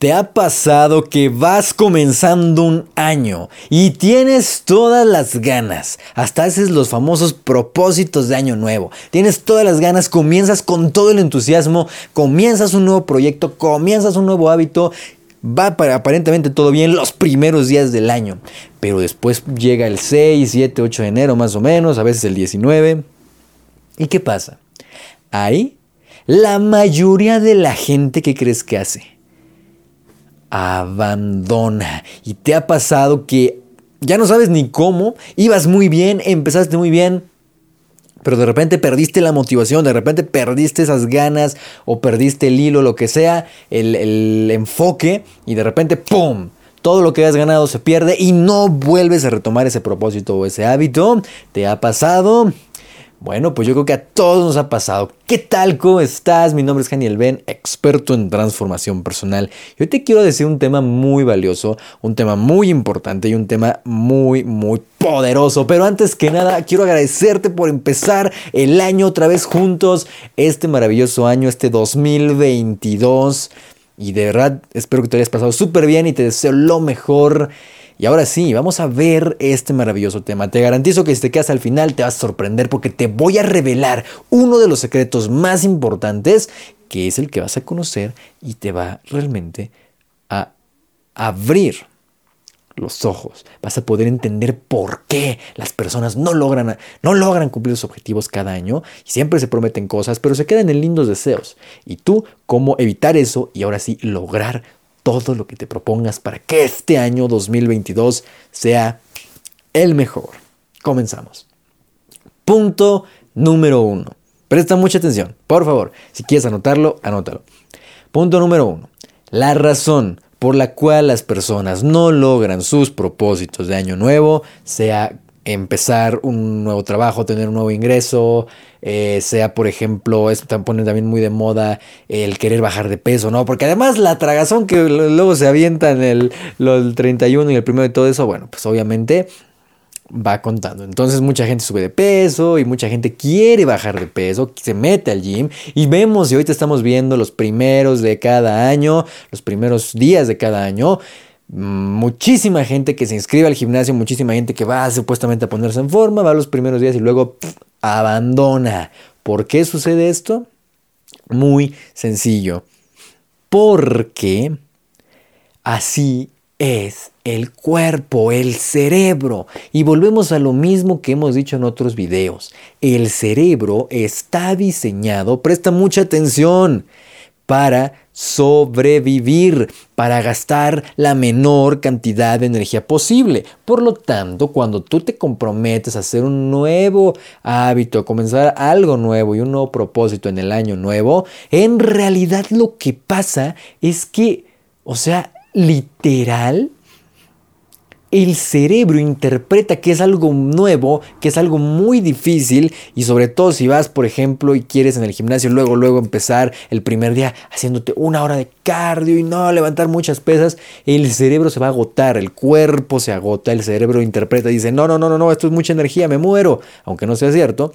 ¿Te ha pasado que vas comenzando un año y tienes todas las ganas? Hasta haces los famosos propósitos de año nuevo. Tienes todas las ganas, comienzas con todo el entusiasmo, comienzas un nuevo proyecto, comienzas un nuevo hábito. Va para aparentemente todo bien los primeros días del año. Pero después llega el 6, 7, 8 de enero más o menos, a veces el 19. ¿Y qué pasa? Ahí, la mayoría de la gente que crees que hace abandona. Y te ha pasado que ya no sabes ni cómo, ibas muy bien, empezaste muy bien, pero de repente perdiste la motivación, de repente perdiste esas ganas o perdiste el hilo, lo que sea, el, el enfoque y de repente ¡pum! Todo lo que has ganado se pierde y no vuelves a retomar ese propósito o ese hábito. ¿Te ha pasado? Bueno, pues yo creo que a todos nos ha pasado. ¿Qué tal? ¿Cómo estás? Mi nombre es Daniel Ben, experto en transformación personal. Y hoy te quiero decir un tema muy valioso, un tema muy importante y un tema muy, muy poderoso. Pero antes que nada, quiero agradecerte por empezar el año otra vez juntos, este maravilloso año, este 2022. Y de verdad, espero que te hayas pasado súper bien y te deseo lo mejor. Y ahora sí, vamos a ver este maravilloso tema. Te garantizo que si te quedas al final te vas a sorprender porque te voy a revelar uno de los secretos más importantes que es el que vas a conocer y te va realmente a abrir los ojos. Vas a poder entender por qué las personas no logran, no logran cumplir sus objetivos cada año y siempre se prometen cosas, pero se quedan en lindos deseos. Y tú, cómo evitar eso y ahora sí lograr todo lo que te propongas para que este año 2022 sea el mejor. Comenzamos. Punto número uno. Presta mucha atención, por favor. Si quieres anotarlo, anótalo. Punto número uno. La razón por la cual las personas no logran sus propósitos de año nuevo, sea empezar un nuevo trabajo, tener un nuevo ingreso, eh, sea por ejemplo, están poniendo también muy de moda el querer bajar de peso, ¿no? Porque además la tragazón que luego se avienta en el, el 31 y el primero de todo eso, bueno, pues obviamente va contando. Entonces mucha gente sube de peso y mucha gente quiere bajar de peso, se mete al gym y vemos y ahorita estamos viendo los primeros de cada año, los primeros días de cada año muchísima gente que se inscribe al gimnasio, muchísima gente que va supuestamente a ponerse en forma, va los primeros días y luego abandona. ¿Por qué sucede esto? Muy sencillo. Porque así es el cuerpo, el cerebro. Y volvemos a lo mismo que hemos dicho en otros videos. El cerebro está diseñado, presta mucha atención, para sobrevivir, para gastar la menor cantidad de energía posible. Por lo tanto, cuando tú te comprometes a hacer un nuevo hábito, a comenzar algo nuevo y un nuevo propósito en el año nuevo, en realidad lo que pasa es que, o sea, literal, el cerebro interpreta que es algo nuevo, que es algo muy difícil y sobre todo si vas, por ejemplo, y quieres en el gimnasio luego, luego empezar el primer día haciéndote una hora de cardio y no levantar muchas pesas, el cerebro se va a agotar, el cuerpo se agota, el cerebro interpreta y dice, no, no, no, no, no, esto es mucha energía, me muero, aunque no sea cierto.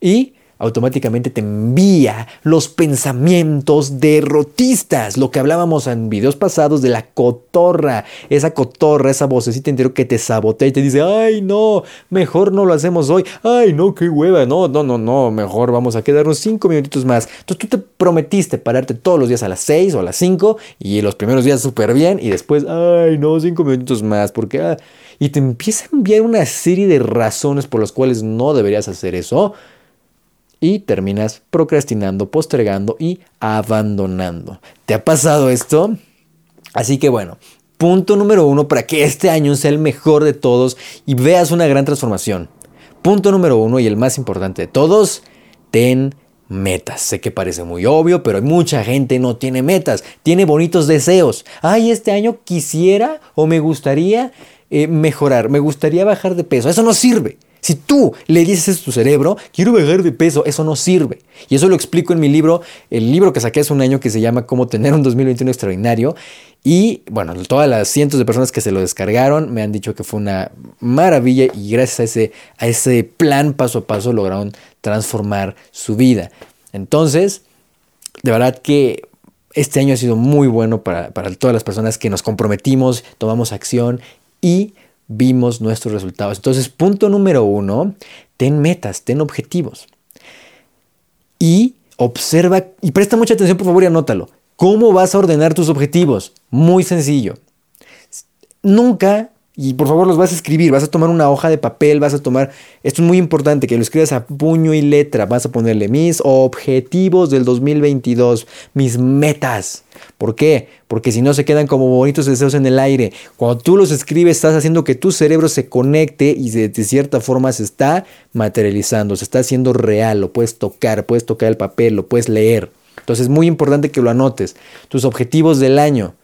Y automáticamente te envía los pensamientos derrotistas, lo que hablábamos en videos pasados de la cotorra, esa cotorra, esa vocecita interior que te sabotea y te dice, ay no, mejor no lo hacemos hoy, ay no, qué hueva, no, no, no, no, mejor vamos a quedarnos cinco minutitos más. Entonces tú te prometiste pararte todos los días a las seis o a las cinco y los primeros días súper bien y después, ay no, cinco minutitos más, porque... Ah", y te empieza a enviar una serie de razones por las cuales no deberías hacer eso y terminas procrastinando, postergando y abandonando. ¿Te ha pasado esto? Así que bueno, punto número uno para que este año sea el mejor de todos y veas una gran transformación. Punto número uno y el más importante de todos, ten metas. Sé que parece muy obvio, pero mucha gente no tiene metas, tiene bonitos deseos. Ay, este año quisiera o me gustaría eh, mejorar, me gustaría bajar de peso. Eso no sirve. Si tú le dices a tu cerebro, quiero bajar de peso, eso no sirve. Y eso lo explico en mi libro, el libro que saqué hace un año que se llama Cómo tener un 2021 extraordinario. Y bueno, todas las cientos de personas que se lo descargaron me han dicho que fue una maravilla y gracias a ese, a ese plan paso a paso lograron transformar su vida. Entonces, de verdad que este año ha sido muy bueno para, para todas las personas que nos comprometimos, tomamos acción y vimos nuestros resultados. Entonces, punto número uno, ten metas, ten objetivos. Y observa y presta mucha atención, por favor, y anótalo. ¿Cómo vas a ordenar tus objetivos? Muy sencillo. Nunca y por favor los vas a escribir, vas a tomar una hoja de papel, vas a tomar, esto es muy importante, que lo escribas a puño y letra, vas a ponerle mis objetivos del 2022, mis metas. ¿Por qué? Porque si no se quedan como bonitos deseos en el aire. Cuando tú los escribes estás haciendo que tu cerebro se conecte y de, cierta forma se está materializando, se está haciendo real, lo puedes tocar, puedes tocar el papel, lo puedes leer. Entonces es muy importante que lo anotes, tus objetivos del año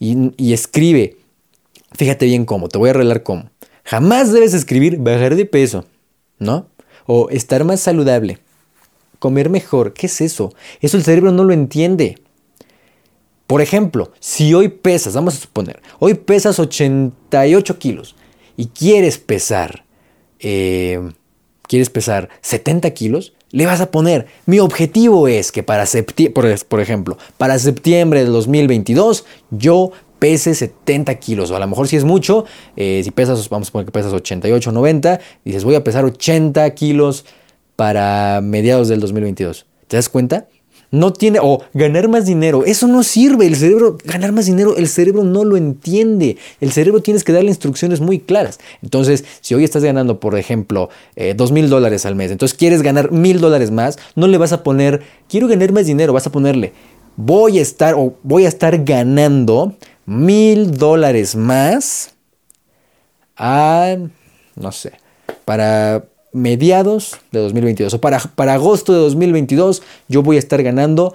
y escribe Fíjate bien cómo, te voy a arreglar cómo. Jamás debes escribir bajar de peso, ¿no? O estar más saludable, comer mejor. ¿Qué es eso? Eso el cerebro no lo entiende. Por ejemplo, si hoy pesas, vamos a suponer, hoy pesas 88 kilos y quieres pesar, eh, quieres pesar 70 kilos, le vas a poner, mi objetivo es que para septiembre, por ejemplo, para septiembre del 2022 yo pese 70 kilos, o a lo mejor si es mucho, eh, si pesas, vamos a poner que pesas 88, 90, dices voy a pesar 80 kilos para mediados del 2022. ¿Te das cuenta? No tiene, o ganar más dinero, eso no sirve, el cerebro, ganar más dinero, el cerebro no lo entiende, el cerebro tienes que darle instrucciones muy claras. Entonces, si hoy estás ganando, por ejemplo, eh, dos mil dólares al mes, entonces quieres ganar mil dólares más, no le vas a poner, quiero ganar más dinero, vas a ponerle, voy a estar, o voy a estar ganando mil dólares más a, no sé, para mediados de 2022 o para, para agosto de 2022 yo voy a estar ganando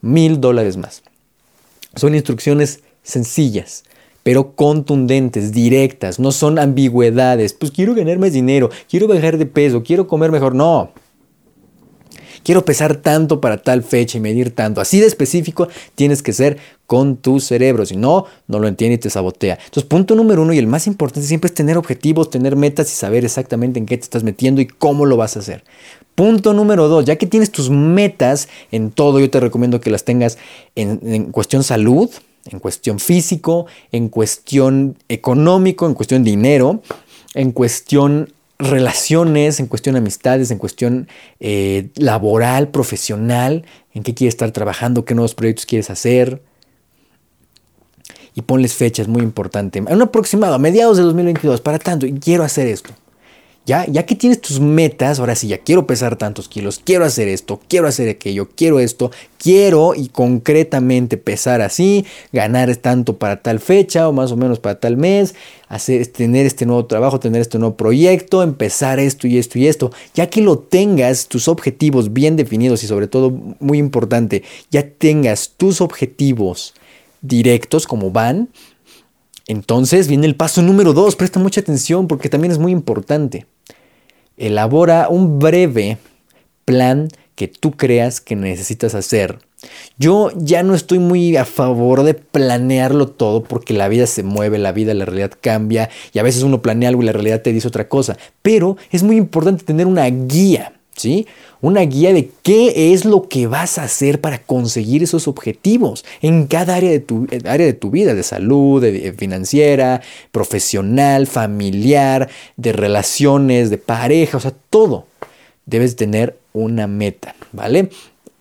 mil dólares más. Son instrucciones sencillas, pero contundentes, directas, no son ambigüedades. Pues quiero ganar más dinero, quiero bajar de peso, quiero comer mejor. No, quiero pesar tanto para tal fecha y medir tanto. Así de específico tienes que ser con tu cerebro, si no, no lo entiende y te sabotea. Entonces, punto número uno y el más importante siempre es tener objetivos, tener metas y saber exactamente en qué te estás metiendo y cómo lo vas a hacer. Punto número dos, ya que tienes tus metas en todo, yo te recomiendo que las tengas en, en cuestión salud, en cuestión físico, en cuestión económico, en cuestión dinero, en cuestión relaciones, en cuestión amistades, en cuestión eh, laboral, profesional, en qué quieres estar trabajando, qué nuevos proyectos quieres hacer. Y ponles fechas, muy importante. Un aproximado, a mediados de 2022, para tanto, quiero hacer esto. Ya, ya que tienes tus metas, ahora sí, ya quiero pesar tantos kilos, quiero hacer esto, quiero hacer aquello, quiero esto, quiero y concretamente pesar así, ganar tanto para tal fecha o más o menos para tal mes, hacer, tener este nuevo trabajo, tener este nuevo proyecto, empezar esto y esto y esto. Ya que lo tengas, tus objetivos bien definidos y sobre todo, muy importante, ya tengas tus objetivos directos como van, entonces viene el paso número dos, presta mucha atención porque también es muy importante. Elabora un breve plan que tú creas que necesitas hacer. Yo ya no estoy muy a favor de planearlo todo porque la vida se mueve, la vida, la realidad cambia y a veces uno planea algo y la realidad te dice otra cosa. Pero es muy importante tener una guía ¿sí? Una guía de qué es lo que vas a hacer para conseguir esos objetivos en cada área de tu, eh, área de tu vida, de salud, de, financiera, profesional, familiar, de relaciones, de pareja, o sea, todo. Debes tener una meta, ¿vale?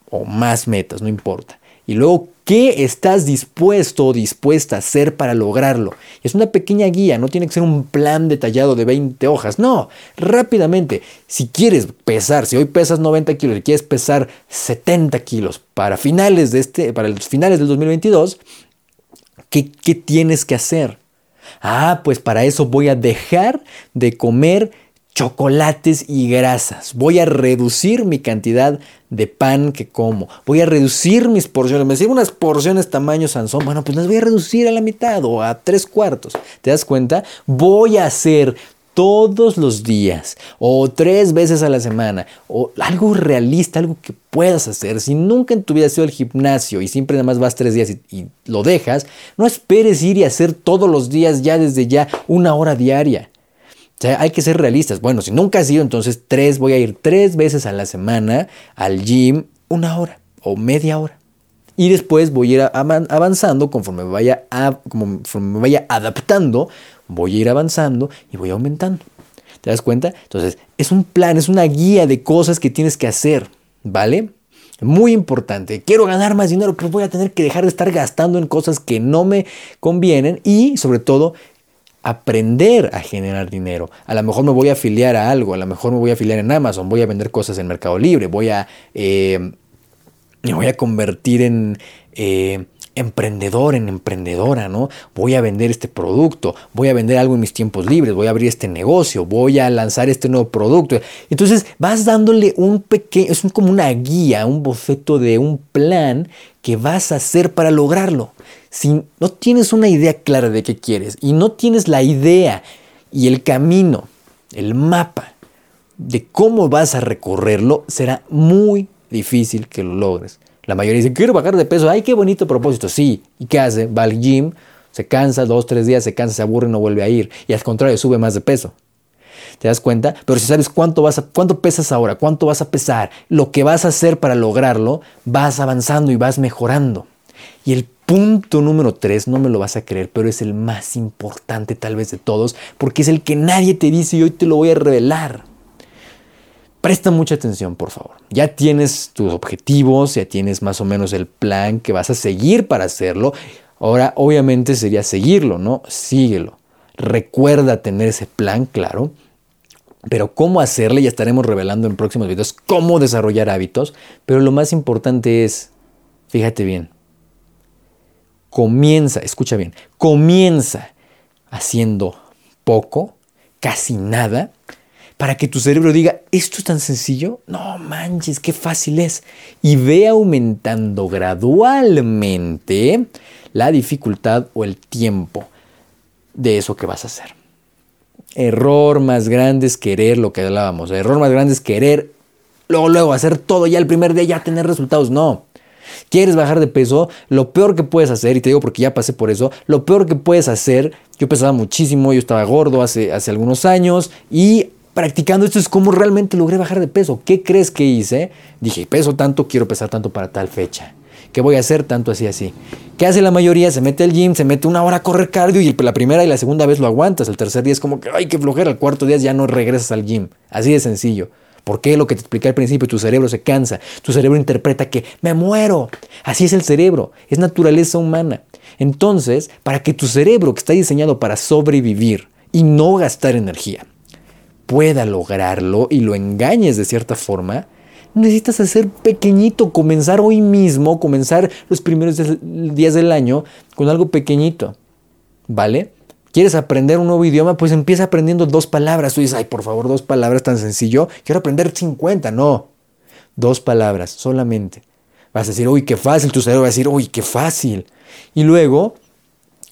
O más metas, no importa. Y luego, ¿qué estás dispuesto o dispuesta a hacer para lograrlo? Es una pequeña guía, no tiene que ser un plan detallado de 20 hojas. No, rápidamente, si quieres pesar, si hoy pesas 90 kilos y quieres pesar 70 kilos para finales de este, para los finales del 2022, ¿qué, qué tienes que hacer? Ah, pues para eso voy a dejar de comer chocolates y grasas. Voy a reducir mi cantidad de pan que como. Voy a reducir mis porciones. Me sirven unas porciones tamaño Sansón. Bueno, pues las voy a reducir a la mitad o a tres cuartos. ¿Te das cuenta? Voy a hacer todos los días o tres veces a la semana o algo realista, algo que puedas hacer. Si nunca en tu vida has ido al gimnasio y siempre nada más vas tres días y, y lo dejas, no esperes ir y hacer todos los días ya desde ya una hora diaria sea, hay que ser realistas. Bueno, si nunca has ido, entonces tres, voy a ir tres veces a la semana al gym, una hora o media hora. Y después voy a ir avanzando conforme me vaya, me vaya adaptando, voy a ir avanzando y voy aumentando. ¿Te das cuenta? Entonces, es un plan, es una guía de cosas que tienes que hacer, ¿vale? Muy importante. Quiero ganar más dinero, pero voy a tener que dejar de estar gastando en cosas que no me convienen y, sobre todo, aprender a generar dinero. A lo mejor me voy a afiliar a algo, a lo mejor me voy a afiliar en Amazon, voy a vender cosas en Mercado Libre, voy a, eh, me voy a convertir en eh, emprendedor, en emprendedora, ¿no? Voy a vender este producto, voy a vender algo en mis tiempos libres, voy a abrir este negocio, voy a lanzar este nuevo producto. Entonces vas dándole un pequeño, es como una guía, un boceto de un plan que vas a hacer para lograrlo. Si no tienes una idea clara de qué quieres y no tienes la idea y el camino, el mapa de cómo vas a recorrerlo, será muy difícil que lo logres. La mayoría dice, quiero bajar de peso. Ay, qué bonito propósito. Sí. ¿Y qué hace? Va al gym, se cansa, dos, tres días, se cansa, se aburre y no vuelve a ir. Y al contrario, sube más de peso. ¿Te das cuenta? Pero si sabes cuánto, vas a, cuánto pesas ahora, cuánto vas a pesar, lo que vas a hacer para lograrlo, vas avanzando y vas mejorando. Y el punto número tres, no me lo vas a creer, pero es el más importante tal vez de todos, porque es el que nadie te dice y hoy te lo voy a revelar. Presta mucha atención, por favor. Ya tienes tus objetivos, ya tienes más o menos el plan que vas a seguir para hacerlo. Ahora, obviamente sería seguirlo, ¿no? Síguelo. Recuerda tener ese plan claro. Pero cómo hacerle, ya estaremos revelando en próximos videos cómo desarrollar hábitos. Pero lo más importante es, fíjate bien, comienza, escucha bien, comienza haciendo poco, casi nada, para que tu cerebro diga, ¿esto es tan sencillo? No manches, qué fácil es. Y ve aumentando gradualmente la dificultad o el tiempo de eso que vas a hacer. Error más grande es querer lo que hablábamos. Error más grande es querer luego, luego hacer todo ya el primer día, ya tener resultados. No. ¿Quieres bajar de peso? Lo peor que puedes hacer, y te digo porque ya pasé por eso, lo peor que puedes hacer, yo pesaba muchísimo, yo estaba gordo hace, hace algunos años y practicando esto es como realmente logré bajar de peso. ¿Qué crees que hice? Dije, peso tanto, quiero pesar tanto para tal fecha. ¿Qué voy a hacer? Tanto así, así. ¿Qué hace la mayoría? Se mete al gym, se mete una hora a correr cardio y la primera y la segunda vez lo aguantas. El tercer día es como que, ay, qué flojera. El cuarto día ya no regresas al gym. Así de sencillo. ¿Por qué? Lo que te expliqué al principio, tu cerebro se cansa. Tu cerebro interpreta que me muero. Así es el cerebro. Es naturaleza humana. Entonces, para que tu cerebro, que está diseñado para sobrevivir y no gastar energía, pueda lograrlo y lo engañes de cierta forma, necesitas hacer pequeñito, comenzar hoy mismo, comenzar los primeros días del año con algo pequeñito, ¿vale? ¿Quieres aprender un nuevo idioma? Pues empieza aprendiendo dos palabras. Tú dices, ay, por favor, dos palabras tan sencillo. Quiero aprender 50. No, dos palabras solamente. Vas a decir, uy, qué fácil. Tu cerebro va a decir, uy, qué fácil. Y luego,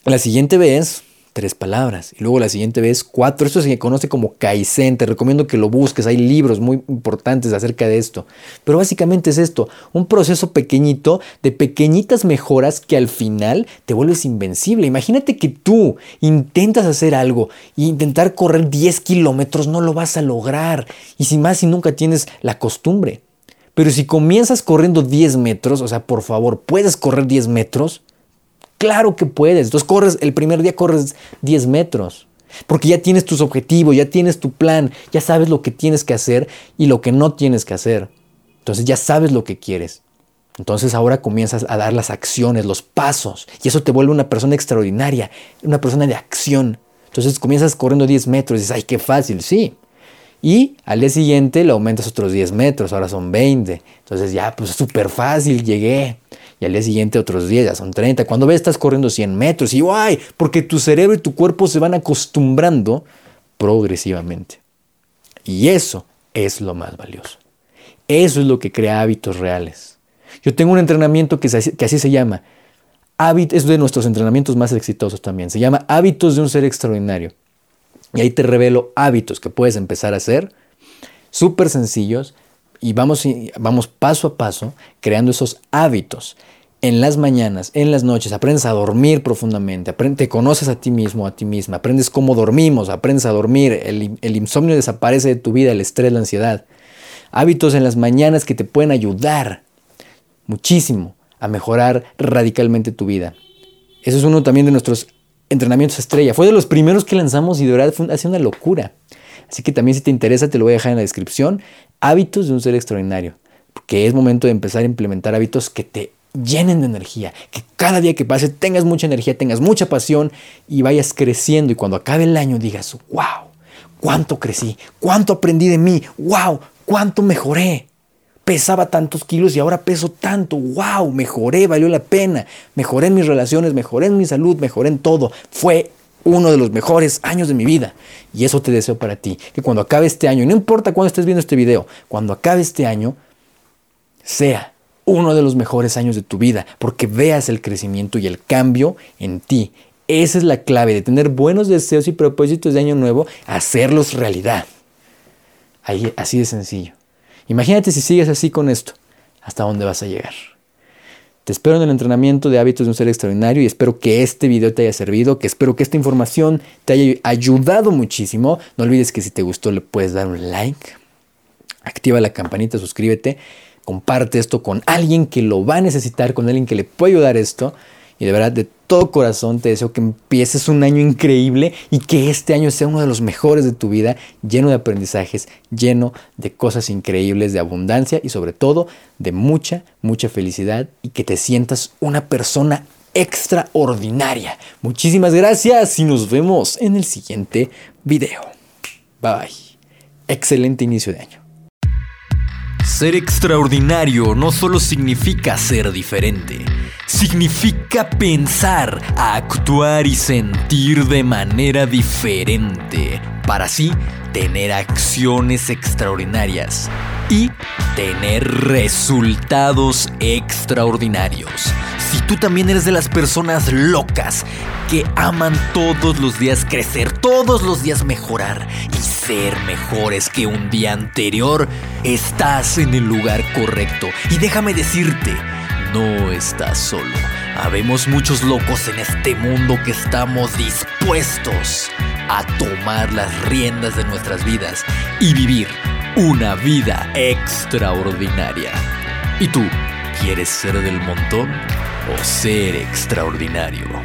la siguiente vez, tres palabras. Y luego la siguiente vez cuatro. Esto se conoce como Kaizen. Te recomiendo que lo busques. Hay libros muy importantes acerca de esto. Pero básicamente es esto. Un proceso pequeñito de pequeñitas mejoras que al final te vuelves invencible. Imagínate que tú intentas hacer algo e intentar correr 10 kilómetros no lo vas a lograr. Y sin más si nunca tienes la costumbre. Pero si comienzas corriendo 10 metros, o sea, por favor, puedes correr 10 metros, Claro que puedes. Entonces corres, el primer día corres 10 metros. Porque ya tienes tus objetivos, ya tienes tu plan, ya sabes lo que tienes que hacer y lo que no tienes que hacer. Entonces ya sabes lo que quieres. Entonces ahora comienzas a dar las acciones, los pasos. Y eso te vuelve una persona extraordinaria, una persona de acción. Entonces comienzas corriendo 10 metros y dices, ay, qué fácil, sí. Y al día siguiente le aumentas otros 10 metros, ahora son 20. Entonces ya, pues súper fácil, llegué y al día siguiente otros 10, ya son 30. Cuando ves estás corriendo 100 metros y ¡ay! Porque tu cerebro y tu cuerpo se van acostumbrando progresivamente. Y eso es lo más valioso. Eso es lo que crea hábitos reales. Yo tengo un entrenamiento que, que así se llama. es de nuestros entrenamientos más exitosos también. Se llama Hábitos de un ser extraordinario. Y ahí te revelo hábitos que puedes empezar a hacer, súper sencillos, y vamos, vamos paso a paso creando esos hábitos. En las mañanas, en las noches, aprendes a dormir profundamente, te conoces a ti mismo, a ti misma, aprendes cómo dormimos, aprendes a dormir, el, el insomnio desaparece de tu vida, el estrés, la ansiedad. Hábitos en las mañanas que te pueden ayudar muchísimo a mejorar radicalmente tu vida. Eso es uno también de nuestros entrenamientos estrella. Fue de los primeros que lanzamos y de verdad fue, ha sido una locura. Así que también si te interesa te lo voy a dejar en la descripción. Hábitos de un ser extraordinario. Porque es momento de empezar a implementar hábitos que te llenen de energía, que cada día que pase tengas mucha energía, tengas mucha pasión y vayas creciendo y cuando acabe el año digas, wow, cuánto crecí, cuánto aprendí de mí, wow, cuánto mejoré. Pesaba tantos kilos y ahora peso tanto, wow, mejoré, valió la pena, mejoré en mis relaciones, mejoré en mi salud, mejoré en todo. Fue uno de los mejores años de mi vida. Y eso te deseo para ti. Que cuando acabe este año, no importa cuándo estés viendo este video, cuando acabe este año, sea uno de los mejores años de tu vida, porque veas el crecimiento y el cambio en ti. Esa es la clave de tener buenos deseos y propósitos de año nuevo, hacerlos realidad. Así de sencillo. Imagínate si sigues así con esto, hasta dónde vas a llegar. Te espero en el entrenamiento de hábitos de un ser extraordinario y espero que este video te haya servido, que espero que esta información te haya ayudado muchísimo. No olvides que si te gustó le puedes dar un like, activa la campanita, suscríbete comparte esto con alguien que lo va a necesitar, con alguien que le puede ayudar esto. Y de verdad, de todo corazón te deseo que empieces un año increíble y que este año sea uno de los mejores de tu vida, lleno de aprendizajes, lleno de cosas increíbles, de abundancia y sobre todo de mucha, mucha felicidad y que te sientas una persona extraordinaria. Muchísimas gracias y nos vemos en el siguiente video. Bye. Excelente inicio de año. Ser extraordinario no solo significa ser diferente, significa pensar, actuar y sentir de manera diferente, para así tener acciones extraordinarias y tener resultados extraordinarios. Si tú también eres de las personas locas que aman todos los días crecer, todos los días mejorar y ser mejores que un día anterior, estás en el lugar correcto. Y déjame decirte, no estás solo. Habemos muchos locos en este mundo que estamos dispuestos a tomar las riendas de nuestras vidas y vivir una vida extraordinaria. ¿Y tú quieres ser del montón o ser extraordinario?